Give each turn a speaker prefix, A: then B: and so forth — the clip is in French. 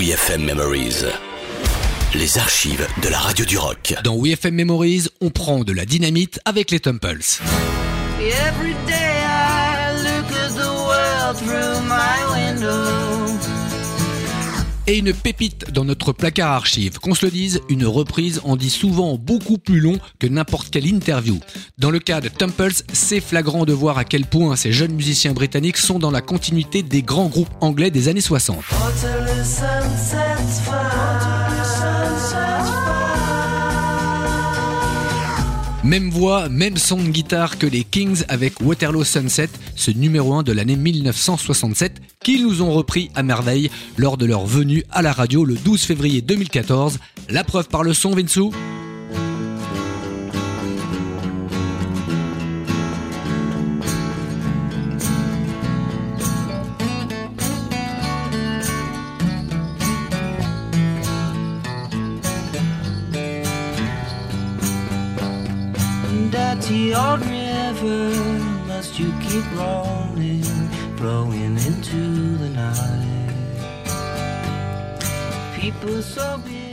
A: WeFM Memories. Les archives de la radio du rock.
B: Dans WeFM Memories, on prend de la dynamite avec les Temples.
C: Every day I look
B: Et une pépite dans notre placard archive. Qu'on se le dise, une reprise en dit souvent beaucoup plus long que n'importe quelle interview. Dans le cas de Temples, c'est flagrant de voir à quel point ces jeunes musiciens britanniques sont dans la continuité des grands groupes anglais des années 60. Même voix, même son de guitare que les Kings avec Waterloo Sunset, ce numéro 1 de l'année 1967, qu'ils nous ont repris à merveille lors de leur venue à la radio le 12 février 2014. La preuve par le son, Vinsou
C: Dirty old river, must you keep rolling, flowing into the night? People so busy.